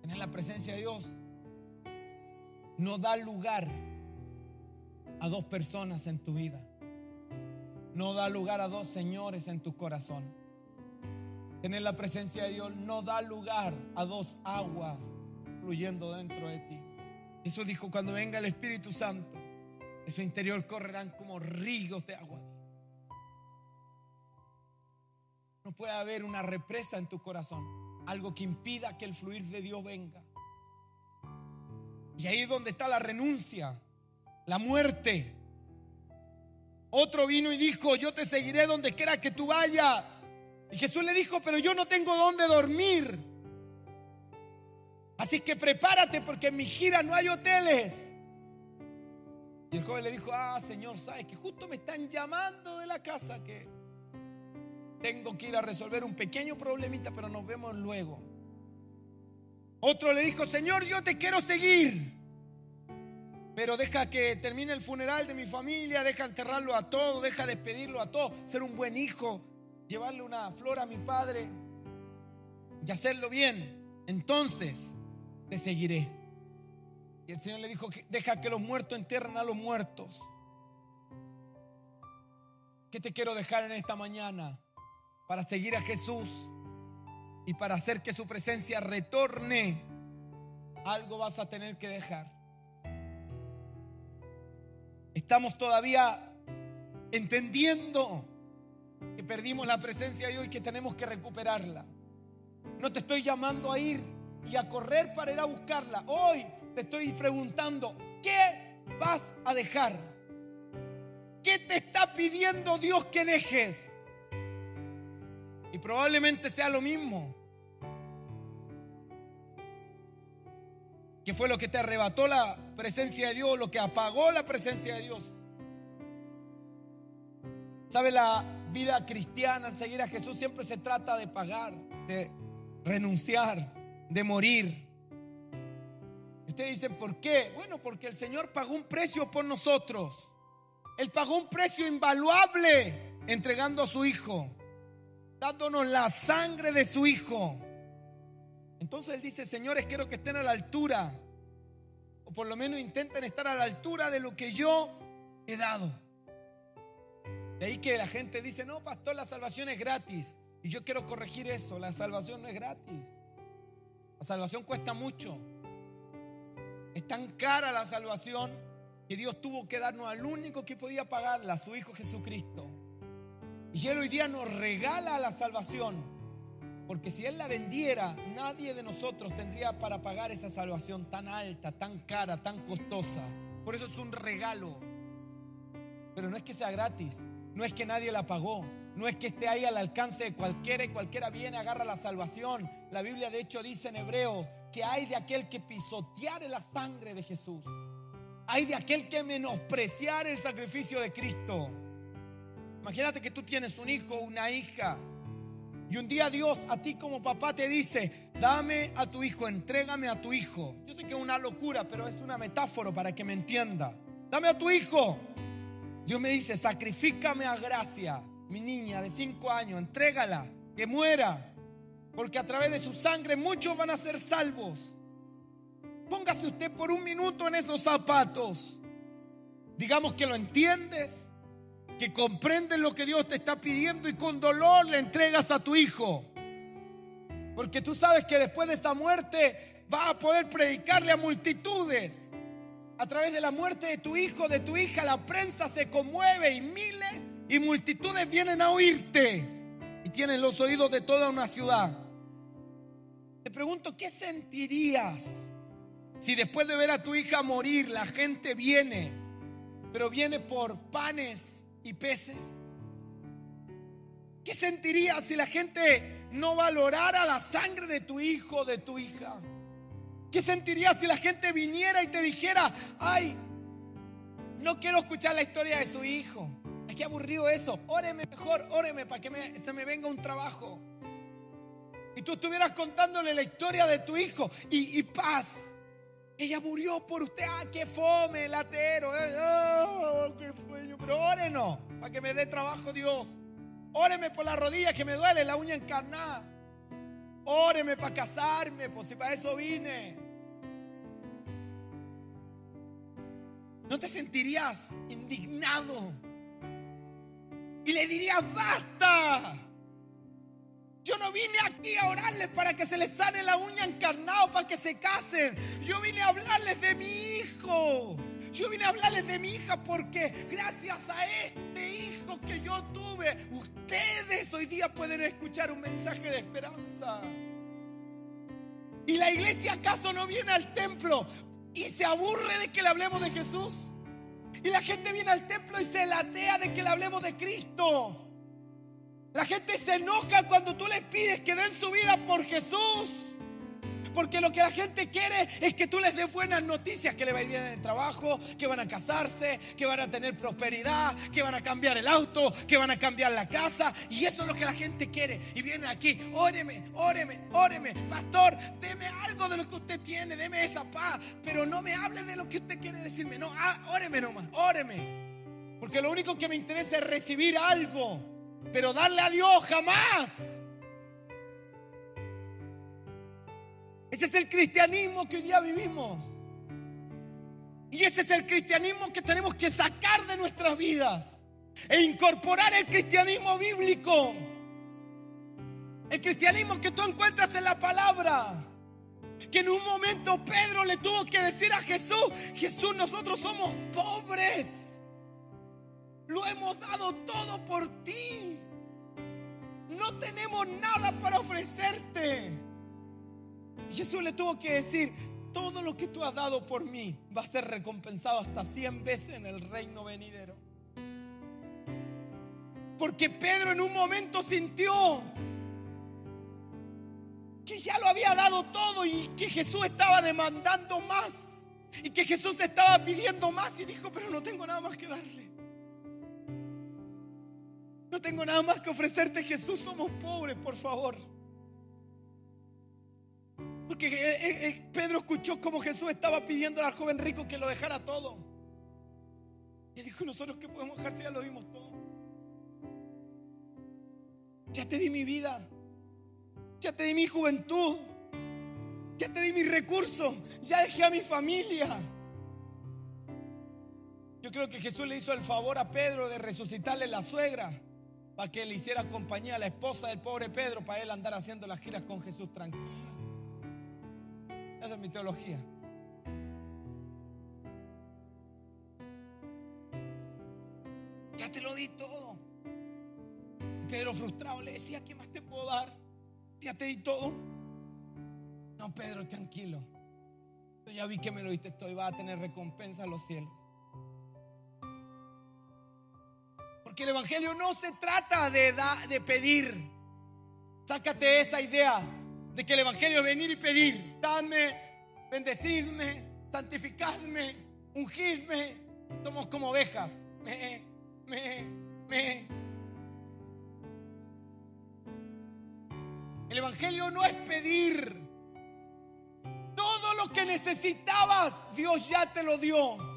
Tener la presencia de Dios no da lugar a dos personas en tu vida. No da lugar a dos señores en tu corazón. Tener la presencia de Dios no da lugar a dos aguas fluyendo dentro de ti. Jesús dijo, cuando venga el Espíritu Santo, en su interior correrán como ríos de agua. No puede haber una represa en tu corazón, algo que impida que el fluir de Dios venga. Y ahí es donde está la renuncia, la muerte. Otro vino y dijo, yo te seguiré donde quiera que tú vayas. Y Jesús le dijo, pero yo no tengo dónde dormir. Así que prepárate porque en mi gira no hay hoteles. Y el joven le dijo, ah, Señor, sabes que justo me están llamando de la casa que tengo que ir a resolver un pequeño problemita, pero nos vemos luego. Otro le dijo, Señor, yo te quiero seguir. Pero deja que termine el funeral de mi familia, deja enterrarlo a todo, deja despedirlo a todo, ser un buen hijo, llevarle una flor a mi padre y hacerlo bien. Entonces te seguiré. Y el Señor le dijo, deja que los muertos entierren a los muertos. ¿Qué te quiero dejar en esta mañana? Para seguir a Jesús y para hacer que su presencia retorne, algo vas a tener que dejar. Estamos todavía entendiendo que perdimos la presencia de Dios y que tenemos que recuperarla. No te estoy llamando a ir y a correr para ir a buscarla. Hoy te estoy preguntando, ¿qué vas a dejar? ¿Qué te está pidiendo Dios que dejes? Y probablemente sea lo mismo. ¿Qué fue lo que te arrebató la presencia de Dios, lo que apagó la presencia de Dios? ¿Sabe? La vida cristiana, al seguir a Jesús, siempre se trata de pagar, de renunciar, de morir. Ustedes dicen, ¿por qué? Bueno, porque el Señor pagó un precio por nosotros. Él pagó un precio invaluable entregando a su Hijo, dándonos la sangre de su Hijo. Entonces Él dice, señores, quiero que estén a la altura, o por lo menos intenten estar a la altura de lo que yo he dado. De ahí que la gente dice, no, pastor, la salvación es gratis. Y yo quiero corregir eso, la salvación no es gratis. La salvación cuesta mucho. Es tan cara la salvación que Dios tuvo que darnos al único que podía pagarla, su Hijo Jesucristo. Y Él hoy día nos regala la salvación. Porque si Él la vendiera, nadie de nosotros tendría para pagar esa salvación tan alta, tan cara, tan costosa. Por eso es un regalo. Pero no es que sea gratis, no es que nadie la pagó, no es que esté ahí al alcance de cualquiera y cualquiera viene, agarra la salvación. La Biblia de hecho dice en hebreo que hay de aquel que pisoteare la sangre de Jesús. Hay de aquel que menospreciar el sacrificio de Cristo. Imagínate que tú tienes un hijo, una hija. Y un día Dios a ti como papá te dice, dame a tu hijo, entrégame a tu hijo. Yo sé que es una locura, pero es una metáfora para que me entienda. Dame a tu hijo. Dios me dice, sacrifícame a gracia mi niña de cinco años, entrégala, que muera, porque a través de su sangre muchos van a ser salvos. Póngase usted por un minuto en esos zapatos. Digamos que lo entiendes, que comprendes lo que Dios te está pidiendo y con dolor le entregas a tu hijo. Porque tú sabes que después de esta muerte vas a poder predicarle a multitudes. A través de la muerte de tu hijo, de tu hija, la prensa se conmueve y miles y multitudes vienen a oírte y tienen los oídos de toda una ciudad. Te pregunto, ¿qué sentirías si después de ver a tu hija morir la gente viene, pero viene por panes y peces? ¿Qué sentirías si la gente no valorara la sangre de tu hijo o de tu hija? ¿Qué sentirías si la gente viniera y te dijera, ay, no quiero escuchar la historia de su hijo? Qué aburrido eso. Óreme mejor, óreme para que se me venga un trabajo. Y tú estuvieras contándole la historia de tu hijo y, paz. Ella murió por usted. Ah, qué fome, latero. Eh. Oh, qué sueño. Pero órenos para que me dé trabajo Dios. Óreme por la rodilla que me duele, la uña encarnada. Óreme para casarme, pues si para eso vine. ¿No te sentirías indignado? y le diría, basta. Yo no vine aquí a orarles para que se les sane la uña encarnada, para que se casen. Yo vine a hablarles de mi hijo. Yo vine a hablarles de mi hija porque gracias a este hijo que yo tuve, ustedes hoy día pueden escuchar un mensaje de esperanza. ¿Y la iglesia acaso no viene al templo y se aburre de que le hablemos de Jesús? Y la gente viene al templo y se latea de que le hablemos de Cristo. La gente se enoja cuando tú les pides que den su vida por Jesús. Porque lo que la gente quiere es que tú les des buenas noticias, que le va a ir bien en el trabajo, que van a casarse, que van a tener prosperidad, que van a cambiar el auto, que van a cambiar la casa. Y eso es lo que la gente quiere. Y viene aquí, óreme, óreme, óreme. Pastor, deme algo de lo que usted tiene, deme esa paz. Pero no me hable de lo que usted quiere decirme. No, ah, óreme nomás, óreme. Porque lo único que me interesa es recibir algo. Pero darle a Dios jamás. Ese es el cristianismo que hoy día vivimos. Y ese es el cristianismo que tenemos que sacar de nuestras vidas e incorporar el cristianismo bíblico. El cristianismo que tú encuentras en la palabra. Que en un momento Pedro le tuvo que decir a Jesús, Jesús, nosotros somos pobres. Lo hemos dado todo por ti. No tenemos nada para ofrecerte. Jesús le tuvo que decir, todo lo que tú has dado por mí va a ser recompensado hasta 100 veces en el reino venidero. Porque Pedro en un momento sintió que ya lo había dado todo y que Jesús estaba demandando más. Y que Jesús estaba pidiendo más y dijo, pero no tengo nada más que darle. No tengo nada más que ofrecerte, Jesús, somos pobres, por favor. Porque eh, eh, eh, Pedro escuchó como Jesús estaba pidiendo al joven rico que lo dejara todo. Y él dijo, nosotros qué podemos dejar si ya lo vimos todo. Ya te di mi vida. Ya te di mi juventud. Ya te di mis recursos. Ya dejé a mi familia. Yo creo que Jesús le hizo el favor a Pedro de resucitarle la suegra para que le hiciera compañía a la esposa del pobre Pedro para él andar haciendo las giras con Jesús tranquilo. Esa es mi teología. Ya te lo di todo. Pedro frustrado le decía, ¿qué más te puedo dar? Ya te di todo. No, Pedro, tranquilo. Yo ya vi que me lo diste todo y va a tener recompensa en los cielos. Porque el Evangelio no se trata de, de pedir. Sácate esa idea de que el Evangelio es venir y pedir. Dame, bendecidme, santificadme, ungidme. Somos como ovejas. Me, me, me. El Evangelio no es pedir. Todo lo que necesitabas, Dios ya te lo dio.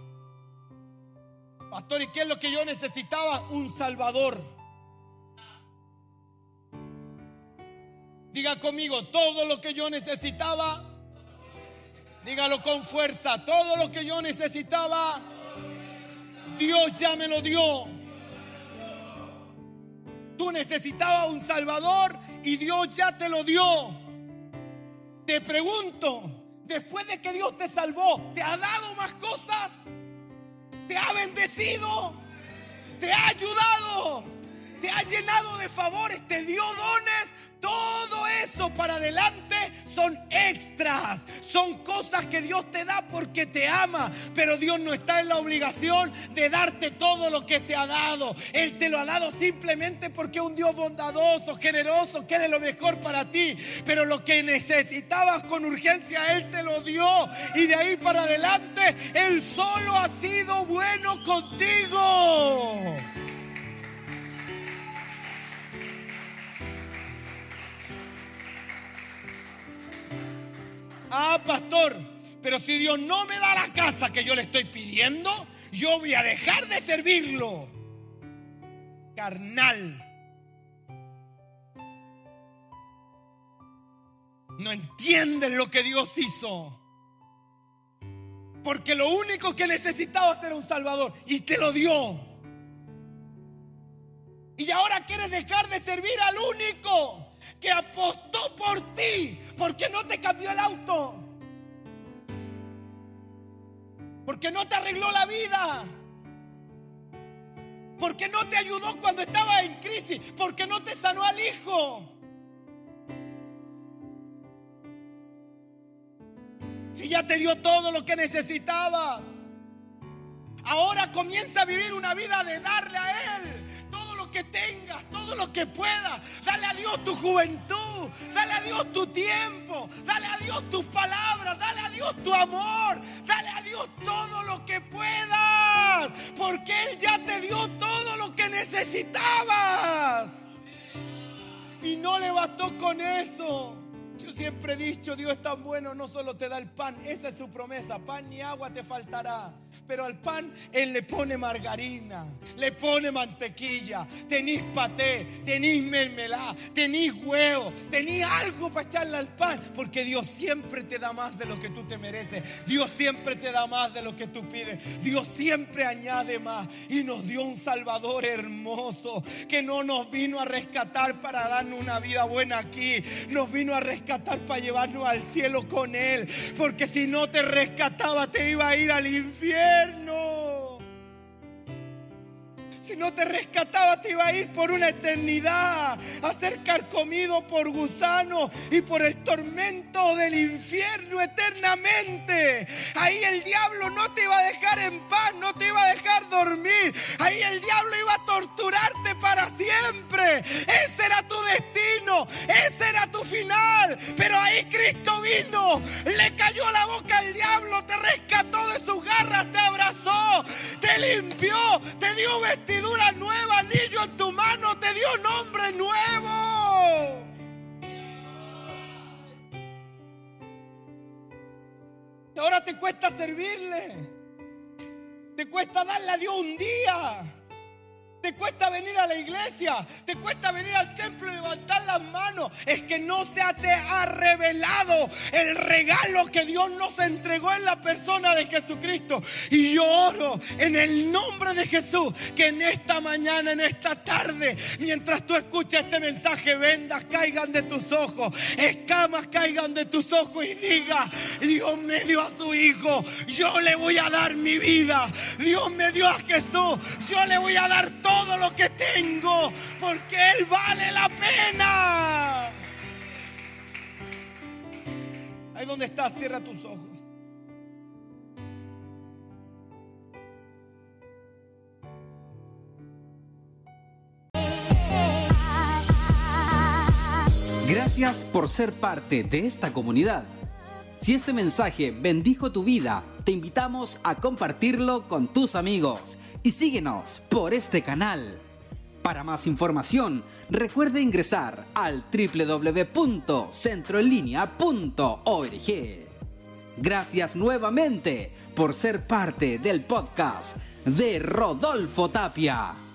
Pastor, ¿y qué es lo que yo necesitaba? Un Salvador. Diga conmigo, todo lo que yo necesitaba, dígalo con fuerza, todo lo que yo necesitaba, Dios ya me lo dio. Tú necesitabas un Salvador y Dios ya te lo dio. Te pregunto, después de que Dios te salvó, ¿te ha dado más cosas? ¿Te ha bendecido? ¿Te ha ayudado? ¿Te ha llenado de favores? ¿Te dio dones? Todo eso para adelante son extras, son cosas que Dios te da porque te ama, pero Dios no está en la obligación de darte todo lo que te ha dado. Él te lo ha dado simplemente porque es un Dios bondadoso, generoso, quiere lo mejor para ti, pero lo que necesitabas con urgencia Él te lo dio y de ahí para adelante Él solo ha sido bueno contigo. Ah, pastor, pero si Dios no me da la casa que yo le estoy pidiendo, yo voy a dejar de servirlo. Carnal. No entienden lo que Dios hizo. Porque lo único que necesitaba era un Salvador y te lo dio. Y ahora quieres dejar de servir al único que apostó por ti porque no te cambió el auto, porque no te arregló la vida, porque no te ayudó cuando estaba en crisis, porque no te sanó al hijo. Si ya te dio todo lo que necesitabas, ahora comienza a vivir una vida de darle a Él tengas, todo lo que puedas. Dale a Dios tu juventud, dale a Dios tu tiempo, dale a Dios tus palabras, dale a Dios tu amor, dale a Dios todo lo que puedas, porque Él ya te dio todo lo que necesitabas. Y no le bastó con eso. Yo siempre he dicho, Dios es tan bueno, no solo te da el pan, esa es su promesa, pan ni agua te faltará pero al pan Él le pone margarina, le pone mantequilla, tenéis paté, tenéis mermelada, tenéis huevo, tenéis algo para echarle al pan, porque Dios siempre te da más de lo que tú te mereces, Dios siempre te da más de lo que tú pides, Dios siempre añade más y nos dio un Salvador hermoso que no nos vino a rescatar para darnos una vida buena aquí, nos vino a rescatar para llevarnos al cielo con Él, porque si no te rescataba te iba a ir al infierno. Si no te rescataba, te iba a ir por una eternidad, a ser carcomido por gusano y por el tormento del infierno eternamente. Ahí el diablo no te iba a dejar en paz, no te iba a dejar dormir. Ahí el diablo iba a torturarte para siempre. Le cayó la boca al diablo, te rescató de sus garras, te abrazó, te limpió, te dio vestidura nueva, anillo en tu mano, te dio nombre nuevo. Ahora te cuesta servirle. Te cuesta darle a Dios un día te cuesta venir a la iglesia, te cuesta venir al templo y levantar las manos, es que no se te ha revelado el regalo que Dios nos entregó en la persona de Jesucristo. Y yo oro en el nombre de Jesús que en esta mañana, en esta tarde, mientras tú escuchas este mensaje, vendas caigan de tus ojos, escamas caigan de tus ojos y diga, Dios me dio a su hijo, yo le voy a dar mi vida. Dios me dio a Jesús, yo le voy a dar todo lo que tengo, porque Él vale la pena. Ahí donde estás, cierra tus ojos. Gracias por ser parte de esta comunidad. Si este mensaje bendijo tu vida, te invitamos a compartirlo con tus amigos y síguenos por este canal. Para más información, recuerde ingresar al www.centroenlinea.org. Gracias nuevamente por ser parte del podcast de Rodolfo Tapia.